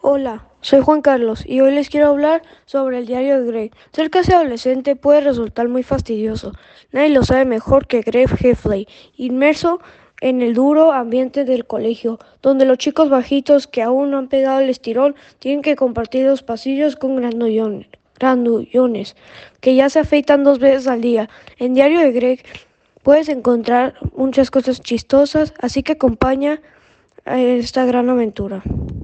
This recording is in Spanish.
Hola, soy Juan Carlos y hoy les quiero hablar sobre el diario de Greg. Ser casi adolescente puede resultar muy fastidioso. Nadie lo sabe mejor que Greg Heffley, inmerso en el duro ambiente del colegio, donde los chicos bajitos que aún no han pegado el estirón tienen que compartir los pasillos con grandullones, grandullones que ya se afeitan dos veces al día. En Diario de Greg puedes encontrar muchas cosas chistosas, así que acompaña a esta gran aventura.